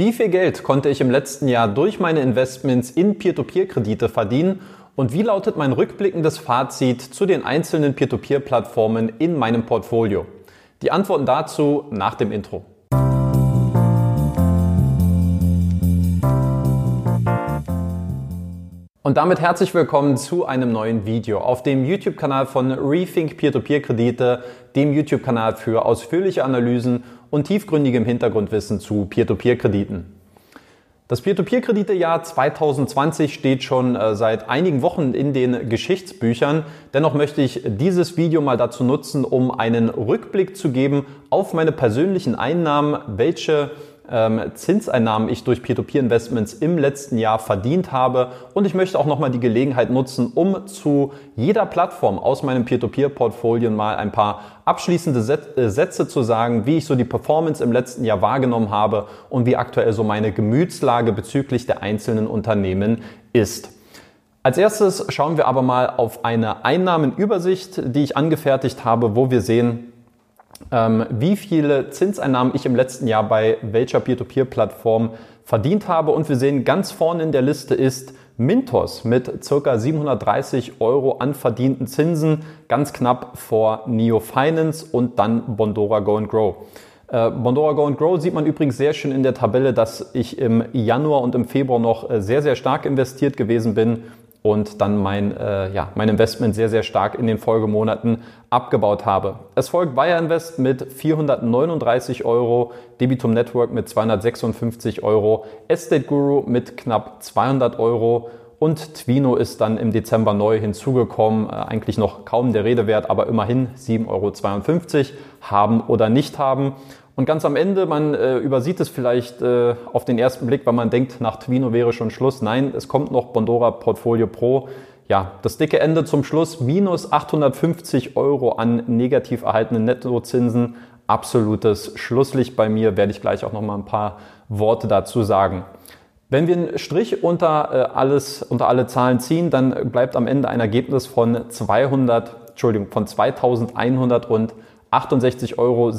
Wie viel Geld konnte ich im letzten Jahr durch meine Investments in Peer-to-Peer-Kredite verdienen? Und wie lautet mein rückblickendes Fazit zu den einzelnen Peer-to-Peer-Plattformen in meinem Portfolio? Die Antworten dazu nach dem Intro. Und damit herzlich willkommen zu einem neuen Video auf dem YouTube-Kanal von Rethink Peer-to-Peer-Kredite, dem YouTube-Kanal für ausführliche Analysen und tiefgründigem Hintergrundwissen zu Peer-to-Peer-Krediten. Das Peer-to-Peer-Kreditejahr 2020 steht schon äh, seit einigen Wochen in den Geschichtsbüchern. Dennoch möchte ich dieses Video mal dazu nutzen, um einen Rückblick zu geben auf meine persönlichen Einnahmen, welche ähm, Zinseinnahmen ich durch Peer-to-Peer-Investments im letzten Jahr verdient habe. Und ich möchte auch nochmal die Gelegenheit nutzen, um zu jeder Plattform aus meinem Peer-to-Peer-Portfolio mal ein paar abschließende äh, Sätze zu sagen, wie ich so die Performance im letzten Jahr wahrgenommen habe und wie aktuell so meine Gemütslage bezüglich der einzelnen Unternehmen ist. Als erstes schauen wir aber mal auf eine Einnahmenübersicht, die ich angefertigt habe, wo wir sehen, ähm, wie viele Zinseinnahmen ich im letzten Jahr bei welcher Peer-to-Peer-Plattform verdient habe. Und wir sehen ganz vorne in der Liste ist Mintos mit circa 730 Euro an verdienten Zinsen, ganz knapp vor Neo Finance und dann Bondora Go and Grow. Äh, Bondora Go and Grow sieht man übrigens sehr schön in der Tabelle, dass ich im Januar und im Februar noch äh, sehr, sehr stark investiert gewesen bin und dann mein, äh, ja, mein Investment sehr, sehr stark in den Folgemonaten abgebaut habe. Es folgt Wire Invest mit 439 Euro, Debitum Network mit 256 Euro, Estate Guru mit knapp 200 Euro und Twino ist dann im Dezember neu hinzugekommen. Äh, eigentlich noch kaum der Rede wert, aber immerhin 7,52 Euro haben oder nicht haben. Und ganz am Ende, man äh, übersieht es vielleicht äh, auf den ersten Blick, weil man denkt, nach Twino wäre schon Schluss. Nein, es kommt noch Bondora Portfolio Pro. Ja, das dicke Ende zum Schluss, minus 850 Euro an negativ erhaltenen Nettozinsen. Absolutes Schlusslicht bei mir, werde ich gleich auch noch mal ein paar Worte dazu sagen. Wenn wir einen Strich unter, äh, alles, unter alle Zahlen ziehen, dann bleibt am Ende ein Ergebnis von 200, Entschuldigung, von 2100 und 68,56 Euro.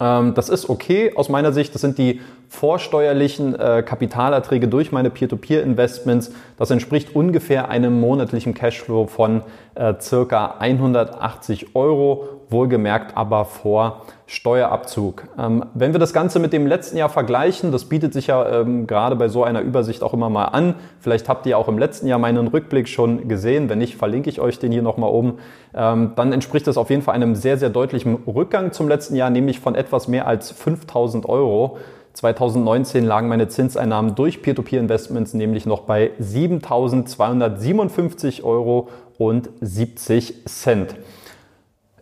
Ähm, das ist okay aus meiner Sicht. Das sind die vorsteuerlichen äh, Kapitalerträge durch meine Peer-to-Peer-Investments. Das entspricht ungefähr einem monatlichen Cashflow von äh, circa 180 Euro, wohlgemerkt aber vor Steuerabzug. Ähm, wenn wir das Ganze mit dem letzten Jahr vergleichen, das bietet sich ja ähm, gerade bei so einer Übersicht auch immer mal an. Vielleicht habt ihr auch im letzten Jahr meinen Rückblick schon gesehen. Wenn nicht, verlinke ich euch den hier nochmal oben. Ähm, dann entspricht das auf jeden Fall einem sehr, sehr deutlichen Rückgang zum letzten Jahr, nämlich von etwas mehr als 5000 Euro. 2019 lagen meine Zinseinnahmen durch Peer-to-Peer-Investments nämlich noch bei 7.257 Euro und 70 Cent.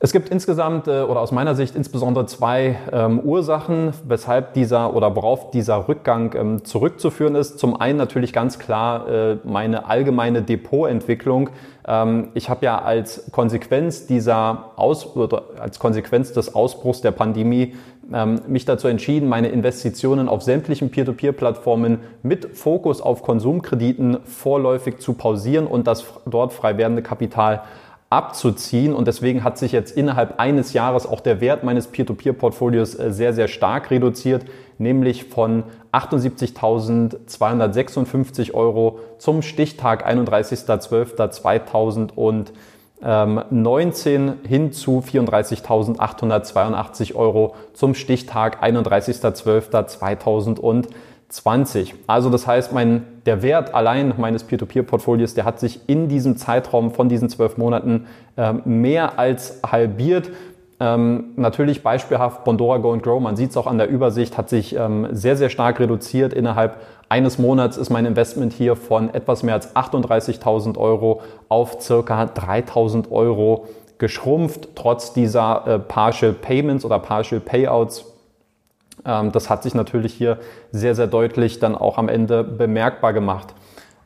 Es gibt insgesamt äh, oder aus meiner Sicht insbesondere zwei ähm, Ursachen, weshalb dieser oder worauf dieser Rückgang ähm, zurückzuführen ist. Zum einen natürlich ganz klar äh, meine allgemeine Depotentwicklung. Ähm, ich habe ja als Konsequenz dieser Aus oder als Konsequenz des Ausbruchs der Pandemie ähm, mich dazu entschieden, meine Investitionen auf sämtlichen Peer-to-Peer-Plattformen mit Fokus auf Konsumkrediten vorläufig zu pausieren und das dort frei werdende Kapital abzuziehen. Und deswegen hat sich jetzt innerhalb eines Jahres auch der Wert meines Peer-to-Peer-Portfolios äh, sehr, sehr stark reduziert, nämlich von 78.256 Euro zum Stichtag 31.12.2019 hin zu 34.882 Euro zum Stichtag 31.12.2019. 20. Also das heißt, mein, der Wert allein meines Peer-to-Peer-Portfolios, der hat sich in diesem Zeitraum von diesen zwölf Monaten ähm, mehr als halbiert. Ähm, natürlich beispielhaft Bondora Go and Grow, man sieht es auch an der Übersicht, hat sich ähm, sehr, sehr stark reduziert. Innerhalb eines Monats ist mein Investment hier von etwas mehr als 38.000 Euro auf circa 3.000 Euro geschrumpft, trotz dieser äh, Partial Payments oder Partial Payouts das hat sich natürlich hier sehr, sehr deutlich dann auch am Ende bemerkbar gemacht.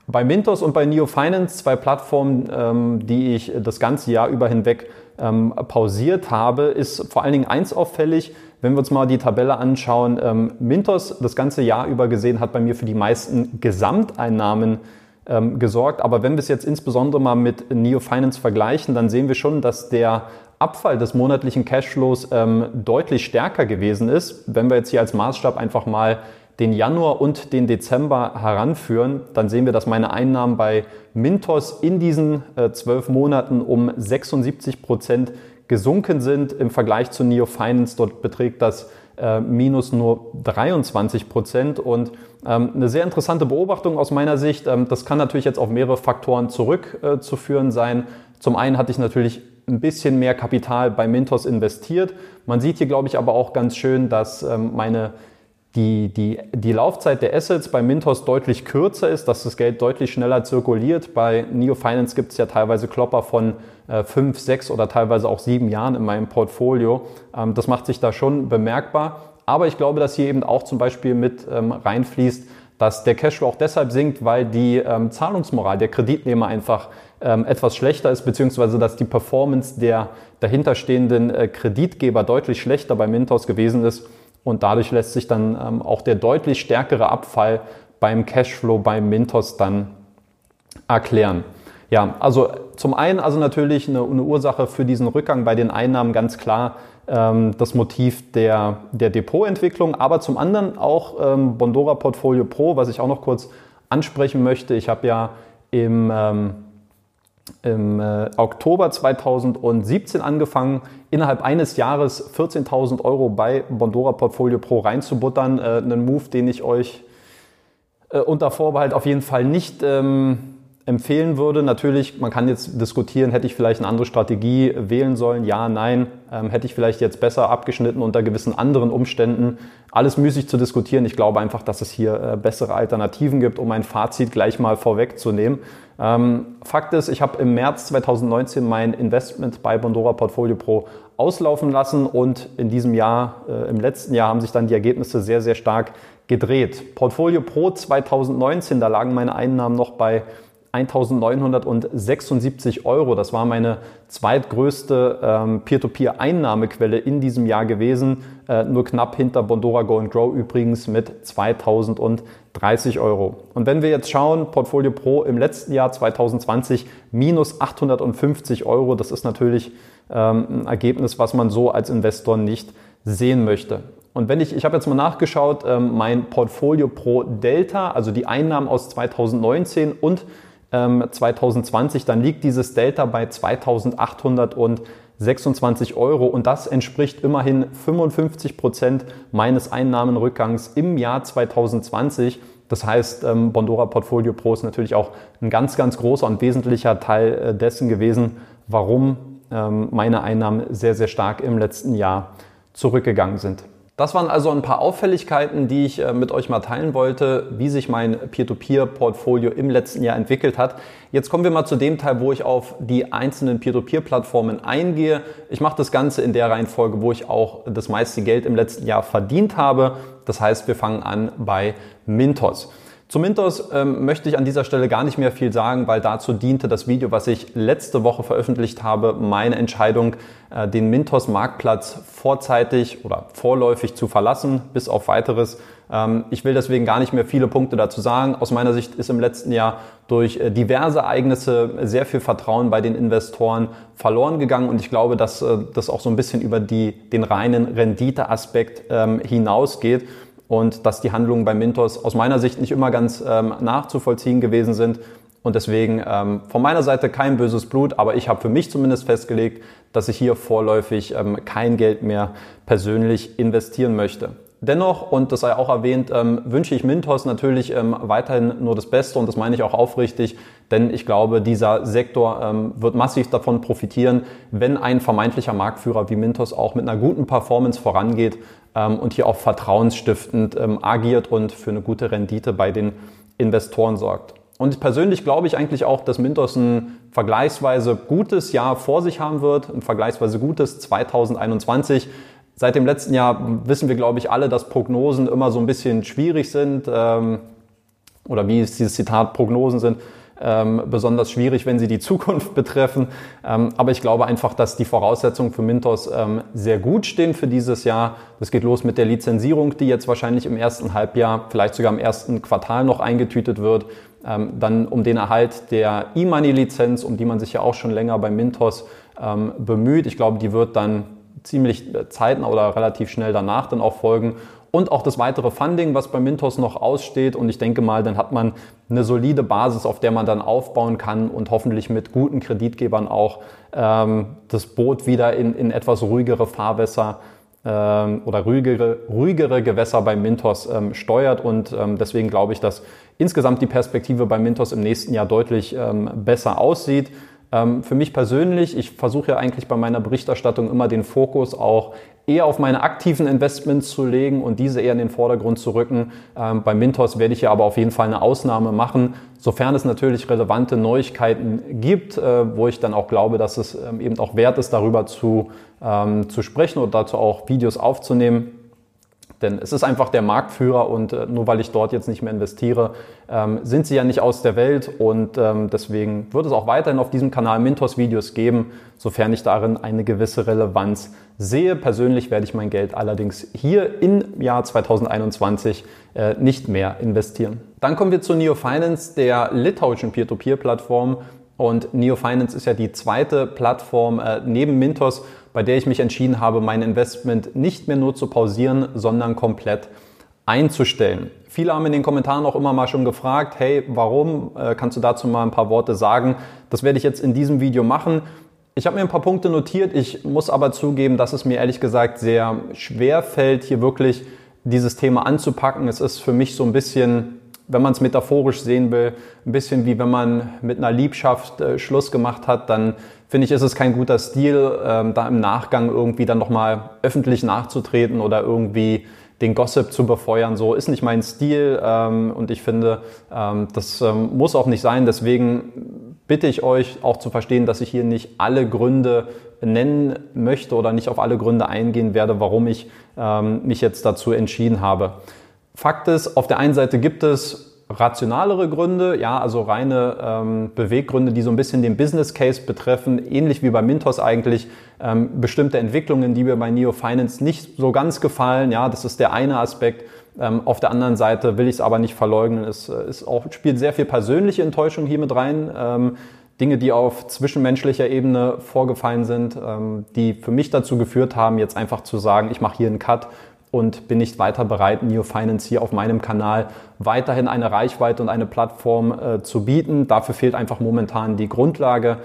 Bei Mintos und bei Neo Finance, zwei Plattformen, ähm, die ich das ganze Jahr über hinweg ähm, pausiert habe, ist vor allen Dingen eins auffällig. Wenn wir uns mal die Tabelle anschauen, Mintos das ganze Jahr über gesehen hat bei mir für die meisten Gesamteinnahmen ähm, gesorgt. Aber wenn wir es jetzt insbesondere mal mit Neo Finance vergleichen, dann sehen wir schon, dass der Abfall des monatlichen Cashflows ähm, deutlich stärker gewesen ist. Wenn wir jetzt hier als Maßstab einfach mal den Januar und den Dezember heranführen, dann sehen wir, dass meine Einnahmen bei Mintos in diesen äh, zwölf Monaten um 76 Prozent gesunken sind. Im Vergleich zu Neo Finance, dort beträgt das äh, minus nur 23 Prozent. Und ähm, eine sehr interessante Beobachtung aus meiner Sicht. Ähm, das kann natürlich jetzt auf mehrere Faktoren zurückzuführen äh, sein. Zum einen hatte ich natürlich ein bisschen mehr Kapital bei Mintos investiert. Man sieht hier, glaube ich, aber auch ganz schön, dass ähm, meine die, die, die Laufzeit der Assets bei Mintos deutlich kürzer ist, dass das Geld deutlich schneller zirkuliert. Bei Neo Finance gibt es ja teilweise Klopper von äh, fünf, sechs oder teilweise auch sieben Jahren in meinem Portfolio. Ähm, das macht sich da schon bemerkbar. Aber ich glaube, dass hier eben auch zum Beispiel mit ähm, reinfließt, dass der Cashflow auch deshalb sinkt, weil die ähm, Zahlungsmoral der Kreditnehmer einfach ähm, etwas schlechter ist, beziehungsweise dass die Performance der dahinterstehenden äh, Kreditgeber deutlich schlechter bei Mintos gewesen ist und dadurch lässt sich dann ähm, auch der deutlich stärkere Abfall beim Cashflow beim Mintos dann erklären. Ja, also zum einen also natürlich eine, eine Ursache für diesen Rückgang bei den Einnahmen ganz klar ähm, das Motiv der, der Depotentwicklung, aber zum anderen auch ähm, Bondora Portfolio Pro, was ich auch noch kurz ansprechen möchte. Ich habe ja im ähm, im äh, Oktober 2017 angefangen, innerhalb eines Jahres 14.000 Euro bei Bondora Portfolio Pro reinzubuttern. Äh, einen Move, den ich euch äh, unter Vorbehalt auf jeden Fall nicht ähm, empfehlen würde. Natürlich, man kann jetzt diskutieren, hätte ich vielleicht eine andere Strategie wählen sollen? Ja, nein. Ähm, hätte ich vielleicht jetzt besser abgeschnitten unter gewissen anderen Umständen? Alles müßig zu diskutieren. Ich glaube einfach, dass es hier äh, bessere Alternativen gibt, um ein Fazit gleich mal vorwegzunehmen. Ähm, Fakt ist, ich habe im März 2019 mein Investment bei Bondora Portfolio Pro auslaufen lassen und in diesem Jahr, äh, im letzten Jahr haben sich dann die Ergebnisse sehr, sehr stark gedreht. Portfolio Pro 2019, da lagen meine Einnahmen noch bei 1976 Euro. Das war meine zweitgrößte ähm, Peer-to-Peer-Einnahmequelle in diesem Jahr gewesen. Äh, nur knapp hinter Bondora Go and Grow übrigens mit 2030 Euro. Und wenn wir jetzt schauen, Portfolio Pro im letzten Jahr 2020 minus 850 Euro. Das ist natürlich ähm, ein Ergebnis, was man so als Investor nicht sehen möchte. Und wenn ich, ich habe jetzt mal nachgeschaut, ähm, mein Portfolio Pro Delta, also die Einnahmen aus 2019 und 2020, ähm, dann liegt dieses Delta bei 2826 Euro und das entspricht immerhin 55 Prozent meines Einnahmenrückgangs im Jahr 2020. Das heißt, Bondora Portfolio Pro ist natürlich auch ein ganz, ganz großer und wesentlicher Teil äh, dessen gewesen, warum meine Einnahmen sehr, sehr stark im letzten Jahr zurückgegangen sind. Das waren also ein paar Auffälligkeiten, die ich äh, mit euch mal teilen wollte, wie sich mein Peer-to-Peer-Portfolio im letzten Jahr entwickelt hat. Jetzt kommen wir mal zu dem Teil, wo ich auf die einzelnen Peer-to-Peer-Plattformen eingehe. Ich mache das Ganze in der Reihenfolge, wo ich auch das meiste Geld im letzten Jahr verdient habe. Das heißt, wir fangen an bei Mintos. Zu Mintos ähm, möchte ich an dieser Stelle gar nicht mehr viel sagen, weil dazu diente das Video, was ich letzte Woche veröffentlicht habe, meine Entscheidung, äh, den Mintos Marktplatz vorzeitig oder vorläufig zu verlassen, bis auf weiteres. Ähm, ich will deswegen gar nicht mehr viele Punkte dazu sagen. Aus meiner Sicht ist im letzten Jahr durch äh, diverse Ereignisse sehr viel Vertrauen bei den Investoren verloren gegangen und ich glaube, dass äh, das auch so ein bisschen über die, den reinen Renditeaspekt ähm, hinausgeht und dass die Handlungen bei Mintos aus meiner Sicht nicht immer ganz ähm, nachzuvollziehen gewesen sind. Und deswegen ähm, von meiner Seite kein böses Blut, aber ich habe für mich zumindest festgelegt, dass ich hier vorläufig ähm, kein Geld mehr persönlich investieren möchte. Dennoch, und das sei auch erwähnt, ähm, wünsche ich Mintos natürlich ähm, weiterhin nur das Beste und das meine ich auch aufrichtig, denn ich glaube, dieser Sektor ähm, wird massiv davon profitieren, wenn ein vermeintlicher Marktführer wie Mintos auch mit einer guten Performance vorangeht und hier auch vertrauensstiftend ähm, agiert und für eine gute Rendite bei den Investoren sorgt. Und persönlich glaube ich eigentlich auch, dass Mintos ein vergleichsweise gutes Jahr vor sich haben wird, ein vergleichsweise gutes 2021. Seit dem letzten Jahr wissen wir, glaube ich, alle, dass Prognosen immer so ein bisschen schwierig sind. Ähm, oder wie ist dieses Zitat, Prognosen sind ähm, besonders schwierig, wenn sie die Zukunft betreffen. Ähm, aber ich glaube einfach, dass die Voraussetzungen für Mintos ähm, sehr gut stehen für dieses Jahr. Das geht los mit der Lizenzierung, die jetzt wahrscheinlich im ersten Halbjahr, vielleicht sogar im ersten Quartal noch eingetütet wird. ähm, dann um den Erhalt der E-Money-Lizenz, um die man sich ja auch schon länger bei Mintos ähm, bemüht. Ich glaube, die wird dann ziemlich äh, zeitnah oder relativ schnell danach dann auch folgen und auch das weitere Funding, was bei Mintos noch aussteht. Und ich denke mal, dann hat man eine solide Basis, auf der man dann aufbauen kann und hoffentlich mit guten Kreditgebern auch ähm, das Boot wieder in, in etwas ruhigere Fahrwässer ähm, oder ruhigere, ruhigere Gewässer bei Mintos ähm, steuert. Und ähm, deswegen glaube ich, dass insgesamt die Perspektive bei Mintos im nächsten Jahr deutlich ähm, besser aussieht. Ähm, für mich persönlich, ich versuche ja eigentlich bei meiner Berichterstattung immer den Fokus auch eher auf meine aktiven Investments zu legen und diese eher in den Vordergrund zu rücken. Ähm, bei Mintos werde ich ja aber auf jeden Fall eine Ausnahme machen, sofern es natürlich relevante Neuigkeiten gibt, äh, wo ich dann auch glaube, dass es ähm, eben auch wert ist, darüber zu, ähm, zu sprechen oder dazu auch Videos aufzunehmen. Denn es ist einfach der Marktführer und äh, nur weil ich dort jetzt nicht mehr investiere, ähm, sind sie ja nicht aus der Welt und ähm, deswegen wird es auch weiterhin auf diesem Kanal Mintos Videos geben, sofern ich darin eine gewisse Relevanz sehe. Persönlich werde ich mein Geld allerdings hier im Jahr 2021 äh, nicht mehr investieren. Dann kommen wir zu Neo Finance, der litauischen Peer-to-Peer-Plattform. Und Neo Finance ist ja die zweite Plattform äh, neben Mintos, bei der ich mich entschieden habe, mein Investment nicht mehr nur zu pausieren, sondern komplett einzustellen. Viele haben in den Kommentaren auch immer mal schon gefragt, hey, warum? Äh, kannst du dazu mal ein paar Worte sagen? Das werde ich jetzt in diesem Video machen. Ich habe mir ein paar Punkte notiert. Ich muss aber zugeben, dass es mir ehrlich gesagt sehr schwer fällt, hier wirklich dieses Thema anzupacken. Es ist für mich so ein bisschen, wenn man es metaphorisch sehen will, ein bisschen wie wenn man mit einer Liebschaft äh, Schluss gemacht hat, dann finde ich, ist es kein guter Stil, ähm, da im Nachgang irgendwie dann nochmal öffentlich nachzutreten oder irgendwie den Gossip zu befeuern. So ist nicht mein Stil ähm, und ich finde, ähm, das ähm, muss auch nicht sein. Deswegen bitte ich euch auch zu verstehen, dass ich hier nicht alle Gründe nennen möchte oder nicht auf alle Gründe eingehen werde, warum ich ähm, mich jetzt dazu entschieden habe. Fakt ist, auf der einen Seite gibt es rationalere Gründe, ja, also reine ähm, Beweggründe, die so ein bisschen den Business Case betreffen, ähnlich wie bei Mintos eigentlich, ähm, bestimmte Entwicklungen, die mir bei Neo Finance nicht so ganz gefallen, ja, das ist der eine Aspekt. Ähm, auf der anderen Seite will ich es aber nicht verleugnen. Es äh, ist auch, spielt sehr viel persönliche Enttäuschung hier mit rein. Ähm, Dinge, die auf zwischenmenschlicher Ebene vorgefallen sind, ähm, die für mich dazu geführt haben, jetzt einfach zu sagen, ich mache hier einen Cut und bin nicht weiter bereit, Neo Finance hier auf meinem Kanal weiterhin eine Reichweite und eine Plattform äh, zu bieten. Dafür fehlt einfach momentan die Grundlage.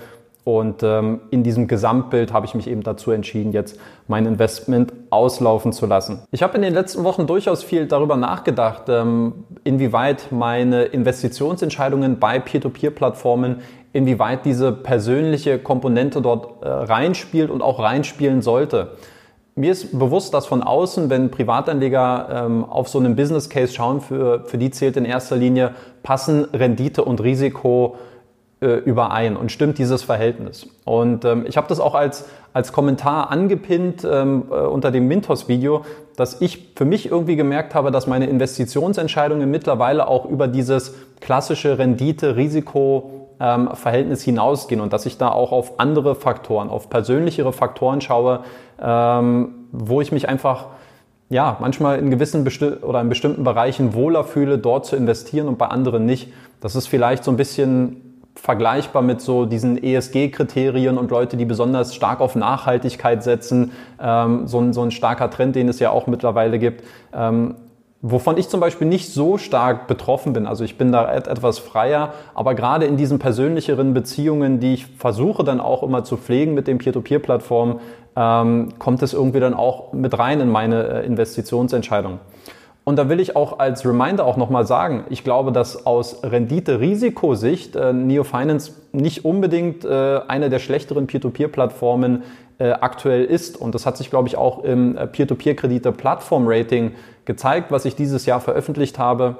Und ähm, in diesem Gesamtbild habe ich mich eben dazu entschieden, jetzt mein Investment auslaufen zu lassen. Ich habe in den letzten Wochen durchaus viel darüber nachgedacht, ähm, inwieweit meine Investitionsentscheidungen bei Peer-to-Peer-Plattformen, inwieweit diese persönliche Komponente dort äh, reinspielt und auch reinspielen sollte. Mir ist bewusst, dass von außen, wenn Privatanleger ähm, auf so einen Business Case schauen, für, für die zählt in erster Linie, passen Rendite und Risiko äh, überein und stimmt dieses Verhältnis. Und ähm, ich habe das auch als, als Kommentar angepinnt ähm, äh, unter dem Mintos-Video, dass ich für mich irgendwie gemerkt habe, dass meine Investitionsentscheidungen mittlerweile auch über dieses klassische Rendite-Risiko-Verhältnis ähm, hinausgehen und dass ich da auch auf andere Faktoren, auf persönlichere Faktoren schaue, ähm, wo ich mich einfach ja, manchmal in gewissen Besti oder in bestimmten Bereichen wohler fühle, dort zu investieren und bei anderen nicht. Das ist vielleicht so ein bisschen vergleichbar mit so diesen ESG-Kriterien und Leute, die besonders stark auf Nachhaltigkeit setzen, ähm, so, ein, so ein starker Trend, den es ja auch mittlerweile gibt. Ähm, wovon ich zum Beispiel nicht so stark betroffen bin. Also ich bin da etwas freier, aber gerade in diesen persönlicheren Beziehungen, die ich versuche dann auch immer zu pflegen mit den Peer-to-Peer-Plattformen, ähm, kommt es irgendwie dann auch mit rein in meine äh, Investitionsentscheidung. Und da will ich auch als Reminder auch nochmal sagen, ich glaube, dass aus Rendite-Risikosicht äh, Neo Finance nicht unbedingt äh, eine der schlechteren Peer-to-Peer-Plattformen äh, aktuell ist. Und das hat sich, glaube ich, auch im äh, Peer-to-Peer-Kredite-Plattform-Rating gezeigt, was ich dieses Jahr veröffentlicht habe.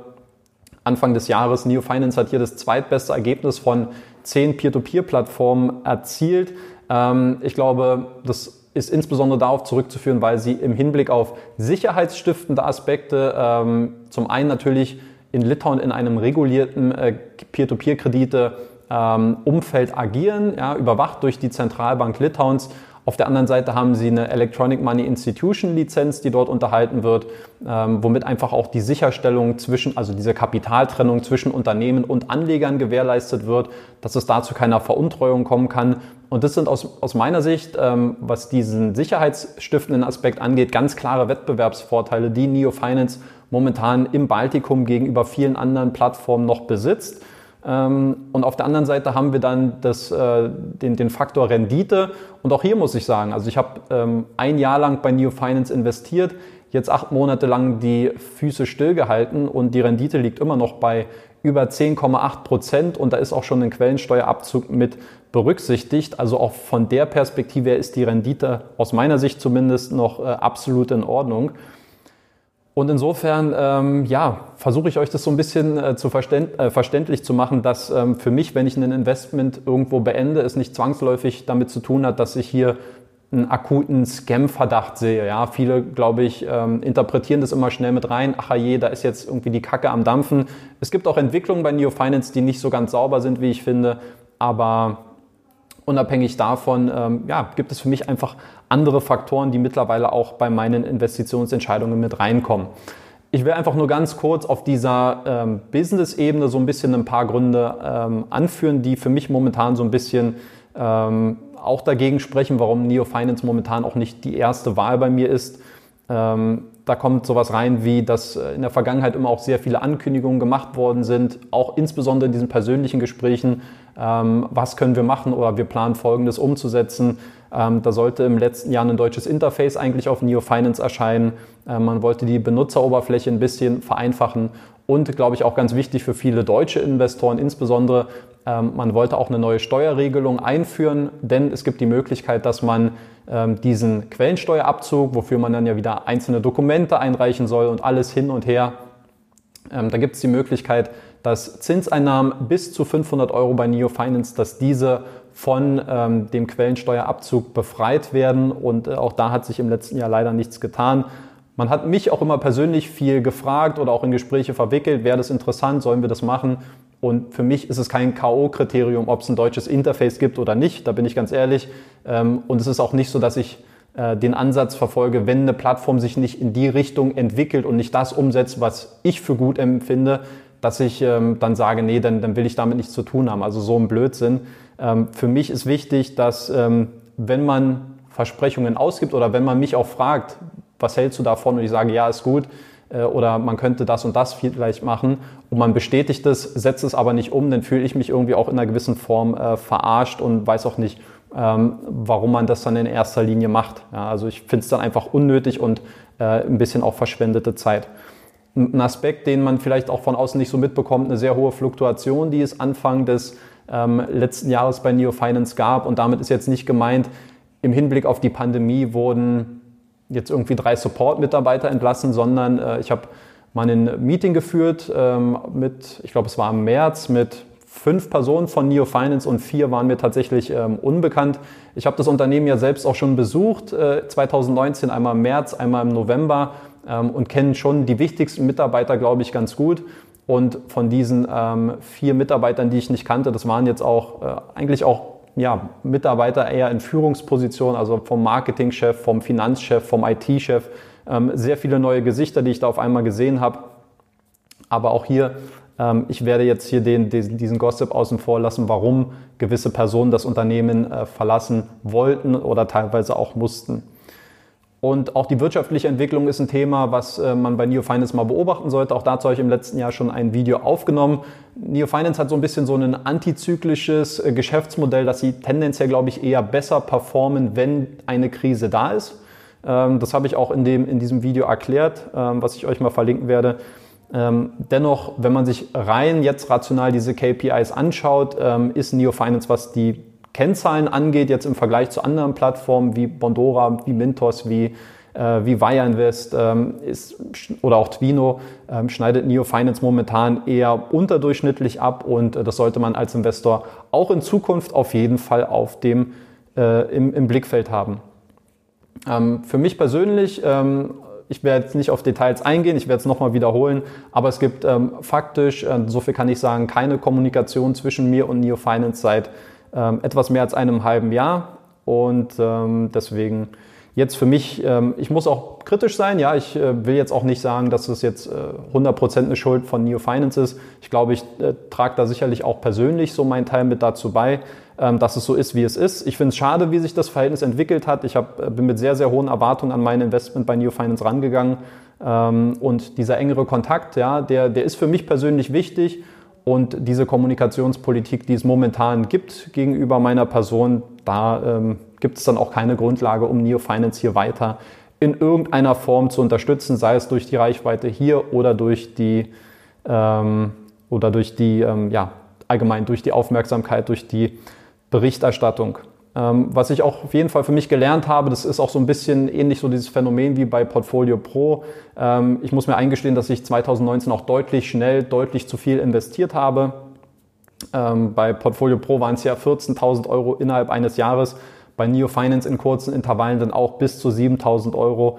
Anfang des Jahres, Neo Finance hat hier das zweitbeste Ergebnis von zehn Peer-to-Peer-Plattformen erzielt. Ähm, ich glaube, das ist insbesondere darauf zurückzuführen, weil sie im Hinblick auf sicherheitsstiftende Aspekte ähm, zum einen natürlich in Litauen in einem regulierten äh, Peer-to-Peer-Kredite ähm, Umfeld agieren, ja, überwacht durch die Zentralbank Litauens, Auf der anderen Seite haben sie eine Electronic Money Institution Lizenz, die dort unterhalten wird, ähm, womit einfach auch die Sicherstellung zwischen, also diese Kapitaltrennung zwischen Unternehmen und Anlegern gewährleistet wird, dass es da zu keiner Veruntreuung kommen kann. Und das sind aus, aus meiner Sicht, ähm, was diesen sicherheitsstiftenden Aspekt angeht, ganz klare Wettbewerbsvorteile, die Neo Finance momentan im Baltikum gegenüber vielen anderen Plattformen noch besitzt. Ähm, und auf der anderen Seite haben wir dann das, äh, den, den Faktor Rendite. Und auch hier muss ich sagen, also ich habe ähm, ein Jahr lang bei Neo Finance investiert, jetzt acht Monate lang die Füße stillgehalten und die Rendite liegt immer noch bei über 10,8 Prozent und da ist auch schon ein Quellensteuerabzug mit berücksichtigt. Also auch von der Perspektive ist die Rendite aus meiner Sicht zumindest noch äh, absolut in Ordnung. Und insofern, ähm, ja, versuche ich euch das so ein bisschen äh, zu verständ, äh, verständlich zu machen, dass ähm, für mich, wenn ich ein Investment irgendwo beende, es nicht zwangsläufig damit zu tun hat, dass ich hier einen akuten Scam-Verdacht sehe. Ja, viele, glaube ich, ähm, interpretieren das immer schnell mit rein. Ach je, da ist jetzt irgendwie die Kacke am Dampfen. Es gibt auch Entwicklungen bei Neo Finance, die nicht so ganz sauber sind, wie ich finde. Aber unabhängig davon, ähm, ja, gibt es für mich einfach andere Faktoren, die mittlerweile auch bei meinen Investitionsentscheidungen mit reinkommen. Ich will einfach nur ganz kurz auf dieser ähm, Business-Ebene so ein bisschen ein paar Gründe ähm, anführen, die für mich momentan so ein bisschen ähm, auch dagegen sprechen, warum Neo Finance momentan auch nicht die erste Wahl bei mir ist. Da kommt sowas rein, wie dass in der Vergangenheit immer auch sehr viele Ankündigungen gemacht worden sind, auch insbesondere in diesen persönlichen Gesprächen, ähm, was können wir machen oder wir planen Folgendes umzusetzen. Ähm, da sollte im letzten Jahr ein deutsches Interface eigentlich auf Neo Finance erscheinen. Ähm, man wollte die Benutzeroberfläche ein bisschen vereinfachen und, glaube ich, auch ganz wichtig für viele deutsche Investoren insbesondere, man wollte auch eine neue Steuerregelung einführen, denn es gibt die Möglichkeit, dass man ähm, diesen Quellensteuerabzug, wofür man dann ja wieder einzelne Dokumente einreichen soll und alles hin und her, ähm, da gibt es die Möglichkeit, dass Zinseinnahmen bis zu 500 Euro bei Neo Finance, dass diese von ähm, dem Quellensteuerabzug befreit werden. Und äh, auch da hat sich im letzten Jahr leider nichts getan. Man hat mich auch immer persönlich viel gefragt oder auch in Gespräche verwickelt, wäre das interessant, sollen wir das machen? Und für mich ist es kein K.O.-Kriterium, ob es ein deutsches Interface gibt oder nicht, da bin ich ganz ehrlich. Ähm, und es ist auch nicht so, dass ich äh, den Ansatz verfolge, wenn eine Plattform sich nicht in die Richtung entwickelt und nicht das umsetzt, was ich für gut empfinde, dass ich ähm, dann sage, nee, dann, dann will ich damit nichts zu tun haben. Also so ein Blödsinn. Ähm, für mich ist wichtig, dass wenn man Versprechungen ausgibt oder wenn man mich auch fragt, was hältst du davon und ich sage, ja, ist gut, oder man könnte das und das vielleicht machen und man bestätigt es, setzt es aber nicht um, dann fühle ich mich irgendwie auch in einer gewissen Form äh, verarscht und weiß auch nicht, ähm, warum man das dann in erster Linie macht. Ja, also ich finde es dann einfach unnötig und äh, ein bisschen auch verschwendete Zeit. Ein Aspekt, den man vielleicht auch von außen nicht so mitbekommt, eine sehr hohe Fluktuation, die es Anfang des ähm, letzten Jahres bei Neo Finance gab. Und damit ist jetzt nicht gemeint, im Hinblick auf die Pandemie wurden jetzt irgendwie drei Support-Mitarbeiter entlassen, sondern äh, ich habe mal ein Meeting geführt ähm, mit, ich glaube, es war im März, mit fünf Personen von Neo Finance und vier waren mir tatsächlich ähm, unbekannt. Ich habe das Unternehmen ja selbst auch schon besucht, äh, 2019, einmal im März, einmal im November ähm, und kenne schon die wichtigsten Mitarbeiter, glaube ich, ganz gut. Und von diesen ähm, vier Mitarbeitern, die ich nicht kannte, das waren jetzt auch äh, eigentlich auch ja, Mitarbeiter eher in Führungspositionen, also vom Marketingchef, vom Finanzchef, vom IT-Chef. Ähm, sehr viele neue Gesichter, die ich da auf einmal gesehen habe. Aber auch hier, ähm, ich werde jetzt hier den, diesen Gossip außen vor lassen, warum gewisse Personen das Unternehmen äh, verlassen wollten oder teilweise auch mussten. Und auch die wirtschaftliche Entwicklung ist ein Thema, was äh, man bei Neo Finance mal beobachten sollte. Auch dazu habe ich im letzten Jahr schon ein Video aufgenommen. Neo Finance hat so ein bisschen so ein antizyklisches äh, Geschäftsmodell, dass sie tendenziell, glaube ich, eher besser performen, wenn eine Krise da ist. Ähm, das habe ich auch in, dem, in diesem Video erklärt, ähm, was ich euch mal verlinken werde. Ähm, dennoch, wenn man sich rein jetzt rational diese KPIs anschaut, ist Neo Finance, was die Kennzahlen angeht, jetzt im Vergleich zu anderen Plattformen wie Bondora, wie Mintos, wie, äh, wie Wire Invest ähm, ist, oder auch Twino, ähm, schneidet Neo Finance momentan eher unterdurchschnittlich ab und äh, das sollte man als Investor auch in Zukunft auf jeden Fall auf dem, äh, im, im Blickfeld haben. Ähm, für mich persönlich ähm, ich werde jetzt nicht auf Details eingehen, ich werde es nochmal wiederholen, aber es gibt ähm, faktisch, äh, so viel kann ich sagen, keine Kommunikation zwischen mir und Neo Finance seit etwas mehr als einem halben Jahr. und ähm, deswegen jetzt für mich, ähm, ich muss auch kritisch sein, ja, ich äh, will jetzt auch nicht sagen, dass es jetzt äh, 100% eine Schuld von Neo Finance ist. Ich glaube, ich äh, trage da sicherlich auch persönlich so meinen Teil mit dazu bei, ähm, dass es so ist, wie es ist. Ich finde es schade, wie sich das Verhältnis entwickelt hat. Ich hab, äh, bin mit sehr, sehr hohen Erwartungen an mein Investment bei Neo Finance rangegangen ähm, und dieser engere Kontakt, ja, der, der ist für mich persönlich wichtig und diese Kommunikationspolitik, die es momentan gibt gegenüber meiner Person, da ähm, gibt es dann auch keine Grundlage, um Neo Finance hier weiter in irgendeiner Form zu unterstützen, sei es durch die Reichweite hier oder durch die ähm, oder durch die ähm, ja allgemein durch die Aufmerksamkeit, durch die Berichterstattung. Ähm, was ich auch auf jeden Fall für mich gelernt habe, das ist auch so ein bisschen ähnlich so dieses Phänomen wie bei Portfolio Pro. Ähm, ich muss mir eingestehen, dass ich 2019 auch deutlich schnell, deutlich zu viel investiert habe. Ähm, bei Portfolio Pro waren es ja 14.000 Euro innerhalb eines Jahres bei Neo Finance in kurzen Intervallen dann auch bis zu 7000 Euro.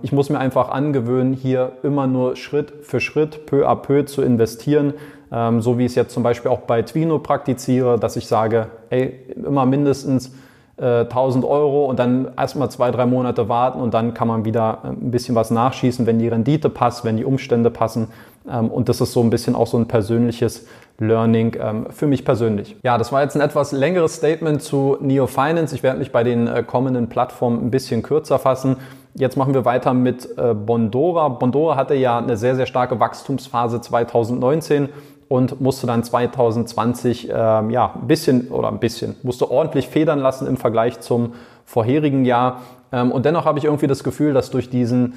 Ich muss mir einfach angewöhnen, hier immer nur Schritt für Schritt, peu à peu zu investieren. Ähm, so wie ich es jetzt zum Beispiel auch bei Twino praktiziere, dass ich sage, ey, immer mindestens 1000 äh, Euro und dann erstmal zwei, drei Monate warten und dann kann man wieder äh, ein bisschen was nachschießen, wenn die Rendite passt, wenn die Umstände passen. Ähm, und das ist so ein bisschen auch so ein persönliches Learning ähm, für mich persönlich. Ja, das war jetzt ein etwas längeres Statement zu Neo Finance. Ich werde mich bei den äh, kommenden Plattformen ein bisschen kürzer fassen. Jetzt machen wir weiter mit äh, Bondora. Bondora hatte ja eine sehr, sehr starke Wachstumsphase 2019 und musste dann 2020 ähm, ja ein bisschen oder ein bisschen musste ordentlich federn lassen im Vergleich zum vorherigen Jahr. Ähm, und dennoch habe ich irgendwie das Gefühl, dass durch diesen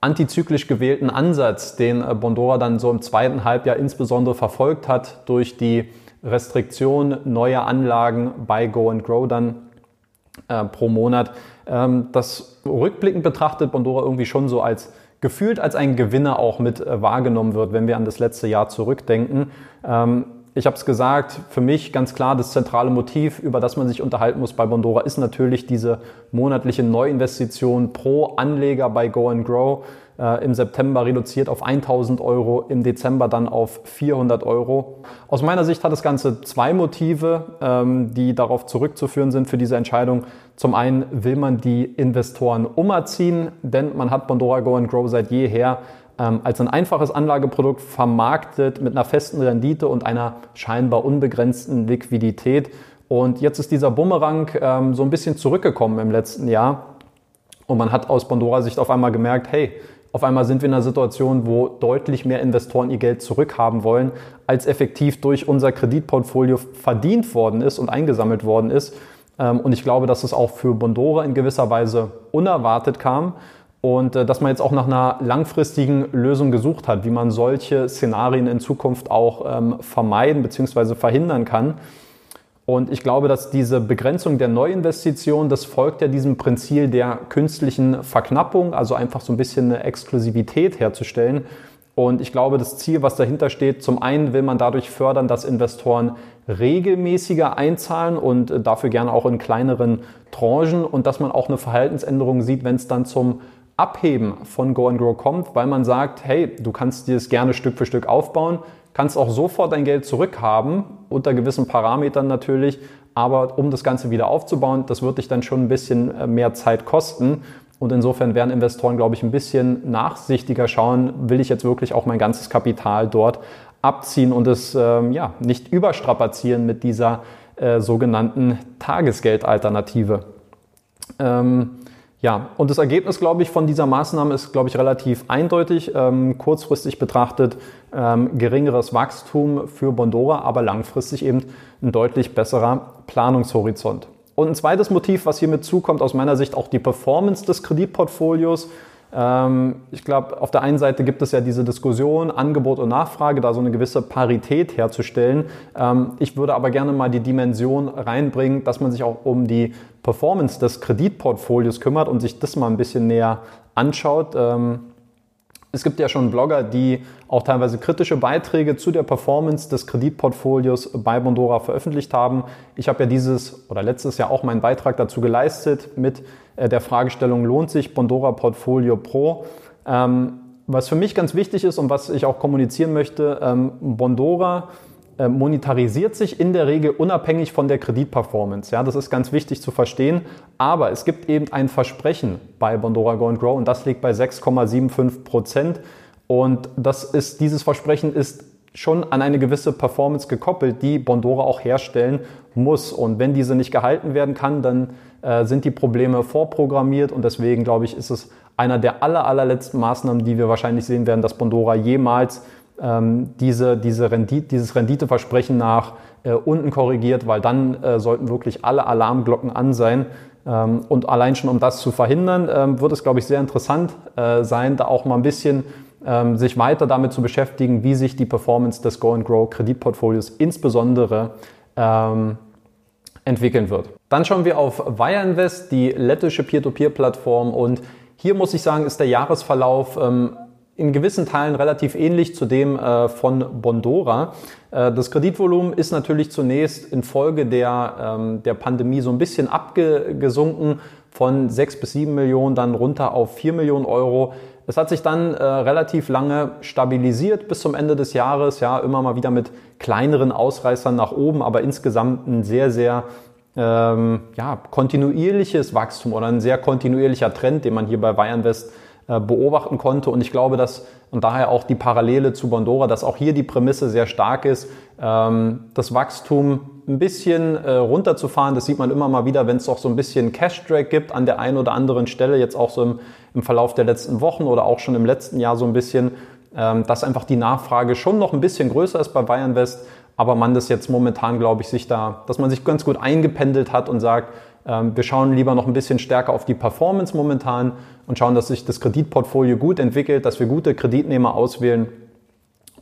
antizyklisch gewählten Ansatz, den äh, Bondora dann so im zweiten Halbjahr insbesondere verfolgt hat, durch die Restriktion neuer Anlagen bei Go and Grow dann äh, pro Monat, ähm, das rückblickend betrachtet Bondora irgendwie schon so als gefühlt als ein Gewinner auch mit äh, wahrgenommen wird, wenn wir an das letzte Jahr zurückdenken. Ähm, ich habe es gesagt, für mich ganz klar das zentrale Motiv, über das man sich unterhalten muss bei Bondora, ist natürlich diese monatliche Neuinvestition pro Anleger bei Go and Grow. Äh, Im September reduziert auf 1000 Euro, im Dezember dann auf 400 Euro. Aus meiner Sicht hat das Ganze zwei Motive, ähm, die darauf zurückzuführen sind für diese Entscheidung. Zum einen will man die Investoren umerziehen, denn man hat Bondora Go and Grow seit jeher ähm, als ein einfaches Anlageprodukt vermarktet mit einer festen Rendite und einer scheinbar unbegrenzten Liquidität. Und jetzt ist dieser Bumerang ähm, so ein bisschen zurückgekommen im letzten Jahr. Und man hat aus Pandora Sicht auf einmal gemerkt, hey, auf einmal sind wir in einer Situation, wo deutlich mehr Investoren ihr Geld zurückhaben wollen, als effektiv durch unser Kreditportfolio verdient worden ist und eingesammelt worden ist. Ähm, und ich glaube, dass es auch für Bondora in gewisser Weise unerwartet kam und äh, dass man jetzt auch nach einer langfristigen Lösung gesucht hat, wie man solche Szenarien in Zukunft auch ähm, vermeiden bzw. verhindern kann. Und ich glaube, dass diese Begrenzung der Neuinvestition, das folgt ja diesem Prinzip der künstlichen Verknappung, also einfach so ein bisschen eine Exklusivität herzustellen. Und ich glaube, das Ziel, was dahinter steht, zum einen will man dadurch fördern, dass Investoren regelmäßiger einzahlen und äh, dafür gerne auch in kleineren Tranchen und dass man auch eine Verhaltensänderung sieht, wenn es dann zum Abheben von Go and Grow kommt, weil man sagt, hey, du kannst dir das gerne Stück für Stück aufbauen, kannst auch sofort dein Geld zurückhaben, unter gewissen Parametern natürlich, aber um das Ganze wieder aufzubauen, das wird dich dann schon ein bisschen äh, mehr Zeit kosten. Und insofern werden Investoren, glaube ich, ein bisschen nachsichtiger schauen, will ich jetzt wirklich auch mein ganzes Kapital dort abziehen und es ähm, ja, nicht überstrapazieren mit dieser äh, sogenannten Tagesgeldalternative. Ähm, ja, und das Ergebnis, glaube ich, von dieser Maßnahme ist, glaube ich, relativ eindeutig. Ähm, kurzfristig betrachtet ähm, geringeres Wachstum für Bondora, aber langfristig eben ein deutlich besserer Planungshorizont. Und ein zweites Motiv, was hier mit zukommt, aus meiner Sicht auch die Performance des Kreditportfolios. Ähm, ich glaube, auf der einen Seite gibt es ja diese Diskussion, Angebot und Nachfrage, da so eine gewisse Parität herzustellen. Ähm, ich würde aber gerne mal die Dimension reinbringen, dass man sich auch um die Performance des Kreditportfolios kümmert und sich das mal ein bisschen näher anschaut. Ähm, es gibt ja schon Blogger, die auch teilweise kritische Beiträge zu der Performance des Kreditportfolios bei Bondora veröffentlicht haben. Ich habe ja dieses oder letztes Jahr auch meinen Beitrag dazu geleistet mit äh, der Fragestellung, lohnt sich Bondora Portfolio Pro? Ähm, was für mich ganz wichtig ist und was ich auch kommunizieren möchte, ähm, Bondora monetarisiert sich in der Regel unabhängig von der Kreditperformance. Ja, das ist ganz wichtig zu verstehen. Aber es gibt eben ein Versprechen bei Bondora Go and Grow und das liegt bei 6,75 Prozent. Und das ist, dieses Versprechen ist schon an eine gewisse Performance gekoppelt, die Bondora auch herstellen muss. Und wenn diese nicht gehalten werden kann, dann äh, sind die Probleme vorprogrammiert und deswegen glaube ich, ist es einer der aller, allerletzten Maßnahmen, die wir wahrscheinlich sehen werden, dass Bondora jemals ähm, diese, diese Rendite, dieses Renditeversprechen nach äh, unten korrigiert, weil dann äh, sollten wirklich alle Alarmglocken an sein. Ähm, und allein schon um das zu verhindern, ähm, wird es, glaube ich, sehr interessant äh, sein, da auch mal ein bisschen ähm, sich weiter damit zu beschäftigen, wie sich die Performance des Go and Grow Kreditportfolios insbesondere ähm, entwickeln wird. Dann schauen wir auf Wireinvest, die lettische Peer-to-Peer-Plattform und hier muss ich sagen, ist der Jahresverlauf ähm, in gewissen Teilen relativ ähnlich zu dem äh, von Bondora. Äh, das Kreditvolumen ist natürlich zunächst infolge der, ähm, der Pandemie so ein bisschen abgesunken von 6 bis 7 Millionen, dann runter auf 4 Millionen Euro. Es hat sich dann äh, relativ lange stabilisiert bis zum Ende des Jahres, ja, immer mal wieder mit kleineren Ausreißern nach oben, aber insgesamt ein sehr, sehr ähm, ja, kontinuierliches Wachstum oder ein sehr kontinuierlicher Trend, den man hier bei Bayernwest äh, beobachten konnte. Und ich glaube, dass, und daher auch die Parallele zu Bondora, dass auch hier die Prämisse sehr stark ist, ähm, das Wachstum ein bisschen äh, runterzufahren. Das sieht man immer mal wieder, wenn es auch so ein bisschen Cash-Drag gibt an der einen oder anderen Stelle, jetzt auch so im, im Verlauf der letzten Wochen oder auch schon im letzten Jahr so ein bisschen, ähm, dass einfach die Nachfrage schon noch ein bisschen größer ist bei Bayern West, aber man das jetzt momentan, glaube ich, sich da, dass man sich ganz gut eingependelt hat und sagt, ähm, wir schauen lieber noch ein bisschen stärker auf die Performance momentan und schauen, dass sich das Kreditportfolio gut entwickelt, dass wir gute Kreditnehmer auswählen.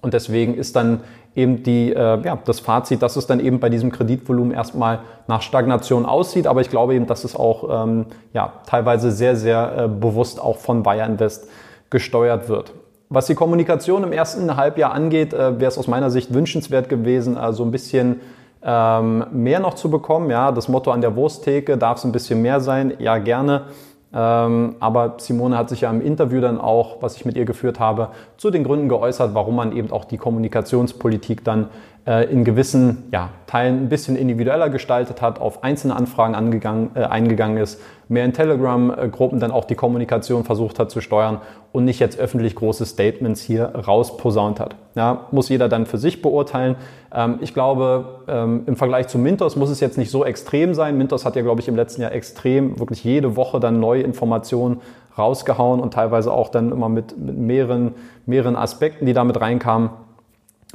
Und deswegen ist dann eben die, äh, ja, das Fazit, dass es dann eben bei diesem Kreditvolumen erstmal nach Stagnation aussieht. Aber ich glaube eben, dass es auch ähm, ja, teilweise sehr, sehr äh, bewusst auch von Bayern Invest gesteuert wird. Was die Kommunikation im ersten Halbjahr angeht, äh, wäre es aus meiner Sicht wünschenswert gewesen, also ein bisschen ähm, mehr noch zu bekommen. Ja, das Motto an der Wursttheke darf es ein bisschen mehr sein. Ja, gerne. Ähm, aber Simone hat sich ja im Interview dann auch, was ich mit ihr geführt habe, zu den Gründen geäußert, warum man eben auch die Kommunikationspolitik dann in gewissen ja, Teilen ein bisschen individueller gestaltet hat, auf einzelne Anfragen angegangen, äh, eingegangen ist, mehr in Telegram-Gruppen dann auch die Kommunikation versucht hat zu steuern und nicht jetzt öffentlich große Statements hier rausposaunt hat. Ja, muss jeder dann für sich beurteilen. Ähm, ich glaube, ähm, im Vergleich zu Mintos muss es jetzt nicht so extrem sein. Mintos hat ja, glaube ich, im letzten Jahr extrem, wirklich jede Woche dann neue Informationen rausgehauen und teilweise auch dann immer mit, mit mehreren, mehreren Aspekten, die damit reinkamen.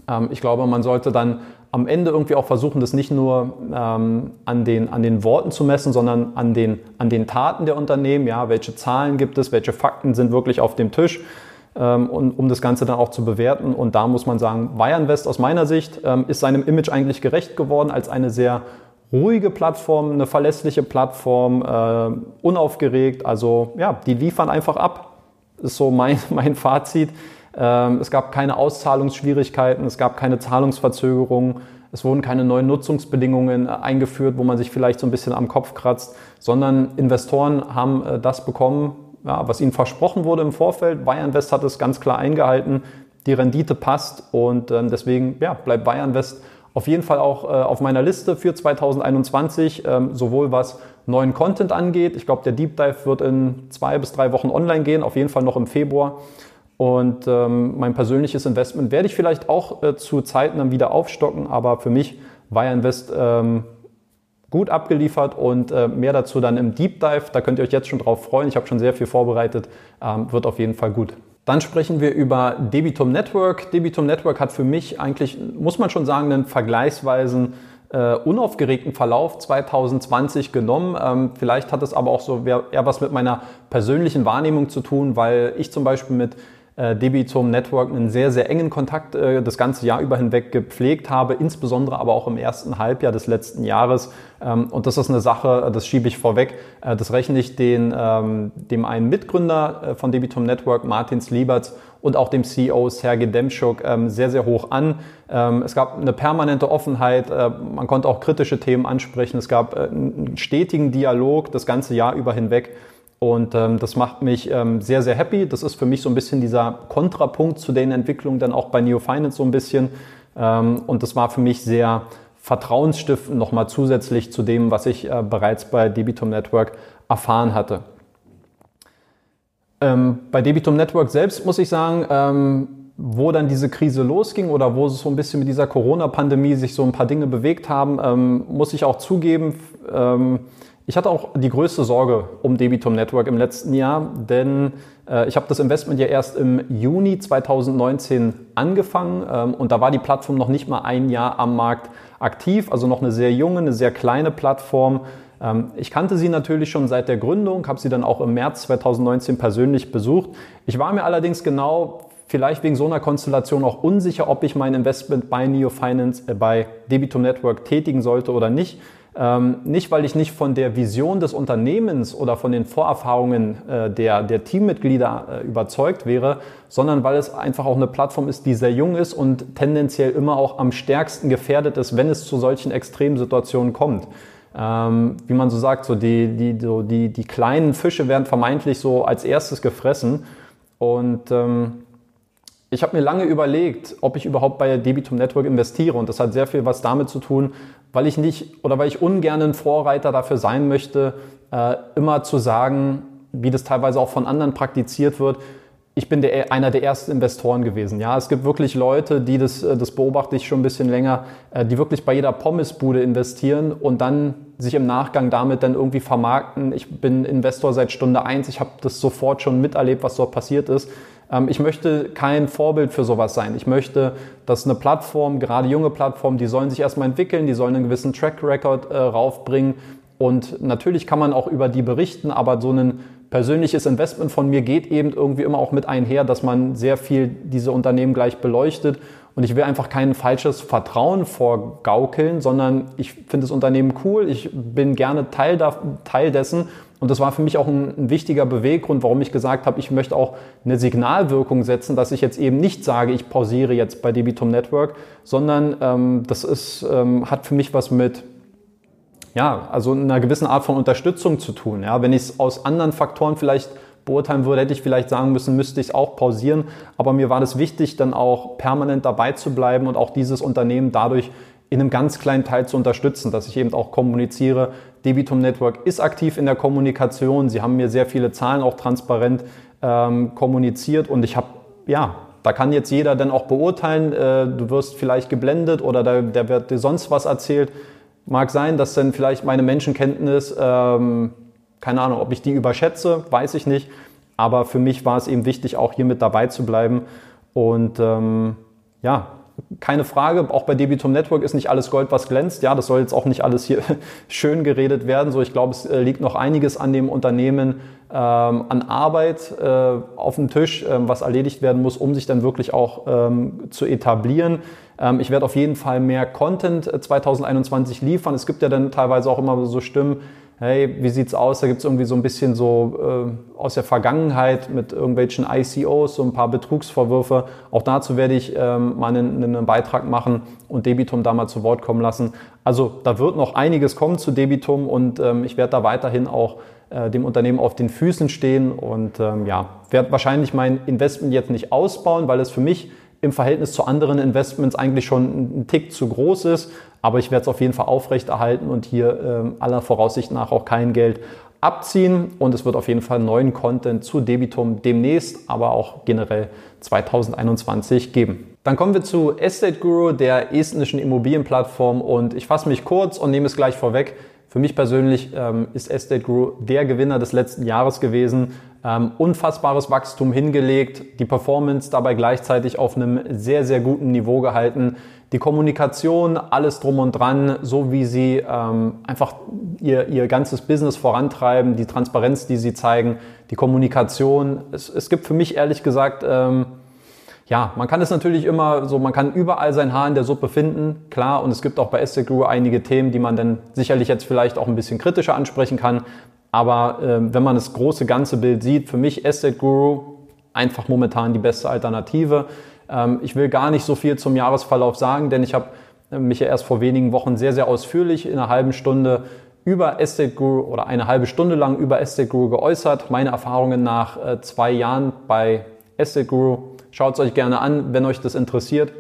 Ähm, ich glaube, man sollte dann am Ende irgendwie auch versuchen, das nicht nur ähm, an, den, an den Worten zu messen, sondern an den, an den Taten der Unternehmen. Ja, welche Zahlen gibt es, welche Fakten sind wirklich auf dem Tisch, ähm, und, um das Ganze dann auch zu bewerten. Und da muss man sagen, Bayernwest aus meiner Sicht ähm, ist seinem Image eigentlich gerecht geworden als eine sehr ruhige Plattform, eine verlässliche Plattform, äh, unaufgeregt. Also ja, die liefern einfach ab. Ist so mein, mein Fazit. Ähm, es gab keine Auszahlungsschwierigkeiten, es gab keine Zahlungsverzögerungen, es wurden keine neuen Nutzungsbedingungen äh, eingeführt, wo man sich vielleicht so ein bisschen am Kopf kratzt, sondern Investoren haben äh, das bekommen, was ihnen versprochen wurde im Vorfeld. Bayern West hat es ganz klar eingehalten, die Rendite passt und ähm, deswegen ja, bleibt Bayern West auf jeden Fall auch äh, auf meiner Liste für 2021, ähm, sowohl was neuen Content angeht. Ich glaube, der Deep Dive wird in zwei bis drei Wochen online gehen, auf jeden Fall noch im Februar. Und ähm, mein persönliches Investment werde ich vielleicht auch äh, zu Zeiten dann wieder aufstocken, aber für mich war ja Invest ähm, gut abgeliefert und äh, mehr dazu dann im Deep Dive. Da könnt ihr euch jetzt schon drauf freuen. Ich habe schon sehr viel vorbereitet, ähm, wird auf jeden Fall gut. Dann sprechen wir über Debitum Network. Debitum Network hat für mich eigentlich, muss man schon sagen, einen vergleichsweisen äh, unaufgeregten Verlauf 2020 genommen. Ähm, vielleicht hat es aber auch so eher was mit meiner persönlichen Wahrnehmung zu tun, weil ich zum Beispiel mit äh, Debitum Network einen sehr, sehr engen Kontakt äh, das ganze Jahr über hinweg gepflegt habe, insbesondere aber auch im ersten Halbjahr des letzten Jahres. Ähm, und das ist eine Sache, das schiebe ich vorweg, äh, das rechne ich den, ähm, dem einen Mitgründer äh, von Debitum Network, Martin Slieberts, und auch dem CEO Sergei Demschuk ähm, sehr, sehr hoch an. Ähm, es gab eine permanente Offenheit, äh, man konnte auch kritische Themen ansprechen, es gab äh, einen stetigen Dialog das ganze Jahr über hinweg. Und ähm, das macht mich ähm, sehr, sehr happy. Das ist für mich so ein bisschen dieser Kontrapunkt zu den Entwicklungen dann auch bei Neo Finance so ein bisschen. Ähm, und das war für mich sehr vertrauensstiftend nochmal zusätzlich zu dem, was ich äh, bereits bei Debitum Network erfahren hatte. Ähm, bei Debitum Network selbst muss ich sagen, ähm, wo dann diese Krise losging oder wo es so ein bisschen mit dieser Corona-Pandemie sich so ein paar Dinge bewegt haben, ähm, muss ich auch zugeben, ähm, ich hatte auch die größte Sorge um Debitum Network im letzten Jahr, denn äh, ich habe das Investment ja erst im Juni 2019 angefangen ähm, und da war die Plattform noch nicht mal ein Jahr am Markt aktiv, also noch eine sehr junge, eine sehr kleine Plattform. Ähm, ich kannte sie natürlich schon seit der Gründung, habe sie dann auch im März 2019 persönlich besucht. Ich war mir allerdings genau vielleicht wegen so einer Konstellation auch unsicher, ob ich mein Investment bei Neo Finance, äh, bei Debitum Network tätigen sollte oder nicht. Ähm, nicht, weil ich nicht von der Vision des Unternehmens oder von den Vorerfahrungen äh, der, der Teammitglieder äh, überzeugt wäre, sondern weil es einfach auch eine Plattform ist, die sehr jung ist und tendenziell immer auch am stärksten gefährdet ist, wenn es zu solchen Extremsituationen kommt. Ähm, wie man so sagt, so die, die, so die, die kleinen Fische werden vermeintlich so als erstes gefressen. Und ähm, ich habe mir lange überlegt, ob ich überhaupt bei Debitum Network investiere. Und das hat sehr viel was damit zu tun, weil ich nicht oder weil ich ungern ein Vorreiter dafür sein möchte, äh, immer zu sagen, wie das teilweise auch von anderen praktiziert wird, ich bin der, einer der ersten Investoren gewesen. Ja, es gibt wirklich Leute, die das, äh, das beobachte ich schon ein bisschen länger, äh, die wirklich bei jeder Pommesbude investieren und dann sich im Nachgang damit dann irgendwie vermarkten. Ich bin Investor seit Stunde eins. Ich habe das sofort schon miterlebt, was dort passiert ist. Ähm, ich möchte kein Vorbild für sowas sein. Ich möchte, dass eine Plattform, gerade junge Plattformen, die sollen sich erstmal entwickeln, die sollen einen gewissen Track Record äh, raufbringen. Und natürlich kann man auch über die berichten, aber so ein persönliches Investment von mir geht eben irgendwie immer auch mit einher, dass man sehr viel diese Unternehmen gleich beleuchtet. Und ich will einfach kein falsches Vertrauen vorgaukeln, sondern ich finde das Unternehmen cool, ich bin gerne Teil, da, Teil dessen und das war für mich auch ein, ein, wichtiger Beweggrund, warum ich gesagt habe, ich möchte auch eine Signalwirkung setzen, dass ich jetzt eben nicht sage, ich pausiere jetzt bei Debitum Network, sondern ähm, das ist, ähm, hat für mich was mit ja, also einer gewissen Art von Unterstützung zu tun. Ja, wenn ich es aus anderen Faktoren vielleicht beurteilen würde, hätte ich vielleicht sagen müssen, müsste ich es auch pausieren. Aber mir war das wichtig, dann auch permanent dabei zu bleiben und auch dieses Unternehmen dadurch in einem ganz kleinen Teil zu unterstützen, dass ich eben auch kommuniziere. Debitum Network ist aktiv in der Kommunikation. Sie haben mir sehr viele Zahlen auch transparent ähm, kommuniziert und ich habe, ja, da kann jetzt jeder dann auch beurteilen, äh, du wirst vielleicht geblendet oder da, der wird dir sonst was erzählt. Mag sein, dass dann vielleicht meine Menschenkenntnis, ähm, keine Ahnung, ob ich die überschätze, weiß ich nicht. Aber für mich war es eben wichtig, auch hier mit dabei zu bleiben. Und ähm, ja, keine Frage, auch bei Debitum Network ist nicht alles Gold, was glänzt. Ja, das soll jetzt auch nicht alles hier schön geredet werden. So, ich glaube, es äh, liegt noch einiges an dem Unternehmen, ähm, an Arbeit äh, auf dem Tisch, ähm, was erledigt werden muss, um sich dann wirklich auch ähm, zu etablieren. Ähm, ich werde auf jeden Fall mehr Content 2021 äh, liefern. Es gibt ja dann teilweise auch immer so Stimmen, hey, wie sieht's aus? Da gibt's irgendwie so ein bisschen so äh, aus der Vergangenheit mit irgendwelchen ICOs, so ein paar Betrugsvorwürfe. Auch dazu werde ich ähm, mal einen, einen Beitrag machen und Debitum da mal zu Wort kommen lassen. Also da wird noch einiges kommen zu Debitum und ähm, ich werde da weiterhin auch äh, dem Unternehmen auf den Füßen stehen und ähm, ja, werde wahrscheinlich mein Investment jetzt nicht ausbauen, weil es für mich im Verhältnis zu anderen Investments eigentlich schon ein Tick zu groß ist. Aber ich werde es auf jeden Fall aufrechterhalten und hier ähm, aller Voraussicht nach auch kein Geld abziehen. Und es wird auf jeden Fall neuen Content zu Debitum demnächst, aber auch generell 2021 geben. Dann kommen wir zu Estate Guru, der estnischen Immobilienplattform. Und ich fasse mich kurz und nehme es gleich vorweg. Für mich persönlich ähm, ist Estate Guru der Gewinner des letzten Jahres gewesen. Ähm, unfassbares Wachstum hingelegt, die Performance dabei gleichzeitig auf einem sehr, sehr guten Niveau gehalten. Die Kommunikation, alles drum und dran, so wie sie ähm, einfach ihr, ihr ganzes Business vorantreiben, die Transparenz, die sie zeigen, die Kommunikation. Es, es gibt für mich ehrlich gesagt ähm, ja, man kann es natürlich immer so, man kann überall sein Haar in der Suppe finden, klar. Und es gibt auch bei Estate Guru einige Themen, die man dann sicherlich jetzt vielleicht auch ein bisschen kritischer ansprechen kann. Aber äh, wenn man das große ganze Bild sieht, für mich Estate Guru einfach momentan die beste Alternative. Ähm, ich will gar nicht so viel zum Jahresverlauf sagen, denn ich habe äh, mich ja erst vor wenigen Wochen sehr, sehr ausführlich in einer halben Stunde über Estate Guru oder eine halbe Stunde lang über Estate Guru geäußert. Meine Erfahrungen nach äh, zwei Jahren bei Estate Guru Schaut es euch gerne an, wenn euch das interessiert.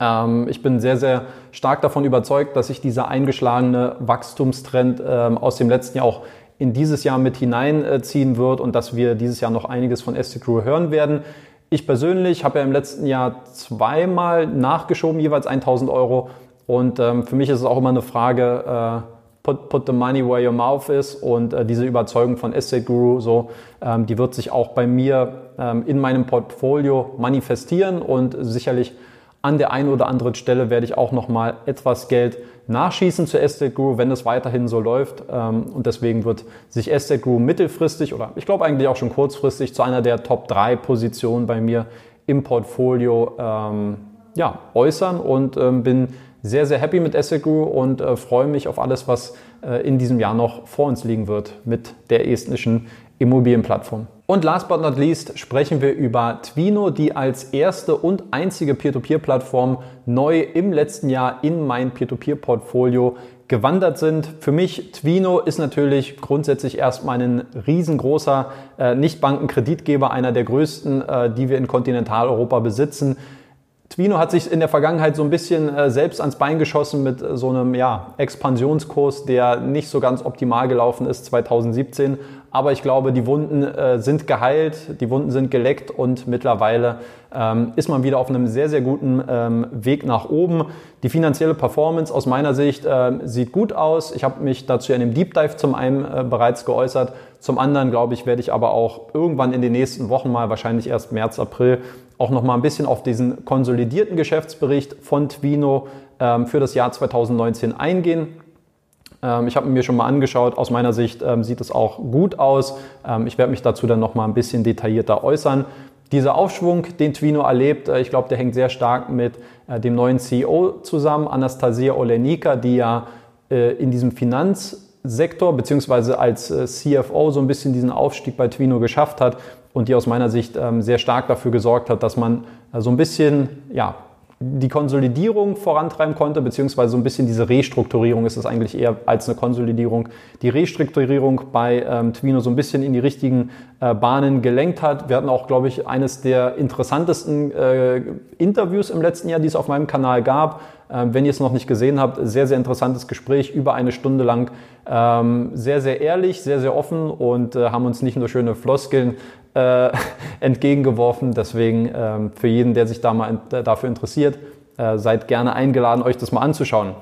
Ähm, ich bin sehr, sehr stark davon überzeugt, dass sich dieser eingeschlagene Wachstumstrend ähm, aus dem letzten Jahr auch in dieses Jahr mit hineinziehen wird und dass wir dieses Jahr noch einiges von Estate Crew hören werden. Ich persönlich habe ja im letzten Jahr zweimal nachgeschoben, jeweils 1000 Euro. Und ähm, für mich ist es auch immer eine Frage, äh, put, put the money where your mouth is. Und äh, diese Überzeugung von Estate Guru, so, ähm, die wird sich auch bei mir ähm, in meinem Portfolio manifestieren und sicherlich an der einen oder anderen Stelle werde ich auch nochmal etwas Geld nachschießen zu Estate Guru, wenn es weiterhin so läuft. Ähm, und deswegen wird sich Estate Guru mittelfristig oder ich glaube eigentlich auch schon kurzfristig zu einer der Top 3 Positionen bei mir im Portfolio ähm, ja, äußern und ähm, bin sehr, sehr happy mit Estate Guru und äh, freue mich auf alles, was äh, in diesem Jahr noch vor uns liegen wird mit der estnischen Immobilienplattform. Und last but not least sprechen wir über Twino, die als erste und einzige Peer-to-Peer-Plattform neu im letzten Jahr in mein Peer-to-Peer-Portfolio gewandert sind. Für mich, Twino ist natürlich grundsätzlich erstmal ein riesengroßer äh, Nichtbankenkreditgeber, einer der größten, äh, die wir in Kontinentaleuropa besitzen. Twino hat sich in der Vergangenheit so ein bisschen äh, selbst ans Bein geschossen mit äh, so einem ja, Expansionskurs, der nicht so ganz optimal gelaufen ist 2017. Aber ich glaube, die Wunden äh, sind geheilt, die Wunden sind geleckt und mittlerweile ähm, ist man wieder auf einem sehr, sehr guten ähm, Weg nach oben. Die finanzielle Performance aus meiner Sicht äh, sieht gut aus. Ich habe mich dazu in dem Deep Dive zum einen äh, bereits geäußert. Zum anderen, glaube ich, werde ich aber auch irgendwann in den nächsten Wochen mal, wahrscheinlich erst März, April, auch noch mal ein bisschen auf diesen konsolidierten Geschäftsbericht von Twino ähm, für das Jahr 2019 eingehen. Ähm, ich habe mir schon mal angeschaut, aus meiner Sicht ähm, sieht es auch gut aus. Ähm, ich werde mich dazu dann noch mal ein bisschen detaillierter äußern. Dieser Aufschwung, den Twino erlebt, äh, ich glaube, der hängt sehr stark mit äh, dem neuen CEO zusammen, Anastasia Olenika, die ja äh, in diesem Finanzsektor beziehungsweise als CFO so ein bisschen diesen Aufstieg bei Twino geschafft hat und die aus meiner Sicht sehr stark dafür gesorgt hat, dass man so ein bisschen ja, die Konsolidierung vorantreiben konnte, beziehungsweise so ein bisschen diese Restrukturierung ist es eigentlich eher als eine Konsolidierung, die Restrukturierung bei ähm, Twino so ein bisschen in die richtigen äh, Bahnen gelenkt hat. Wir hatten auch, glaube ich, eines der interessantesten äh, Interviews im letzten Jahr, die es auf meinem Kanal gab. Ähm, wenn ihr es noch nicht gesehen habt, sehr, sehr interessantes Gespräch, über eine Stunde lang. Ähm, sehr, sehr ehrlich, sehr, sehr offen und äh, haben uns nicht nur schöne Floskeln äh, entgegengeworfen. Deswegen ähm, für jeden, der sich da mal in, dafür interessiert, äh, seid gerne eingeladen, euch das mal anzuschauen.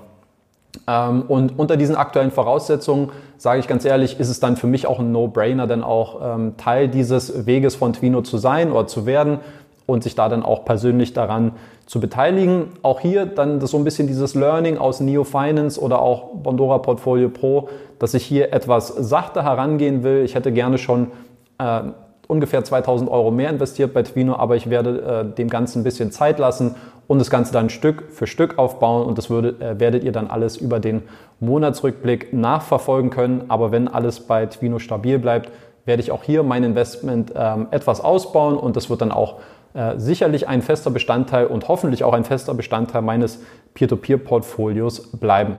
Und unter diesen aktuellen Voraussetzungen, sage ich ganz ehrlich, ist es dann für mich auch ein No-Brainer, denn auch Teil dieses Weges von Twino zu sein oder zu werden und sich da dann auch persönlich daran zu beteiligen. Auch hier dann so ein bisschen dieses Learning aus Neo Finance oder auch Bondora Portfolio Pro, dass ich hier etwas sachter herangehen will. Ich hätte gerne schon äh, ungefähr 2000 Euro mehr investiert bei Twino, aber ich werde äh, dem Ganzen ein bisschen Zeit lassen und das Ganze dann Stück für Stück aufbauen und das würde, äh, werdet ihr dann alles über den Monatsrückblick nachverfolgen können. Aber wenn alles bei Twino stabil bleibt, werde ich auch hier mein Investment ähm, etwas ausbauen und das wird dann auch äh, sicherlich ein fester Bestandteil und hoffentlich auch ein fester Bestandteil meines Peer-to-Peer-Portfolios bleiben.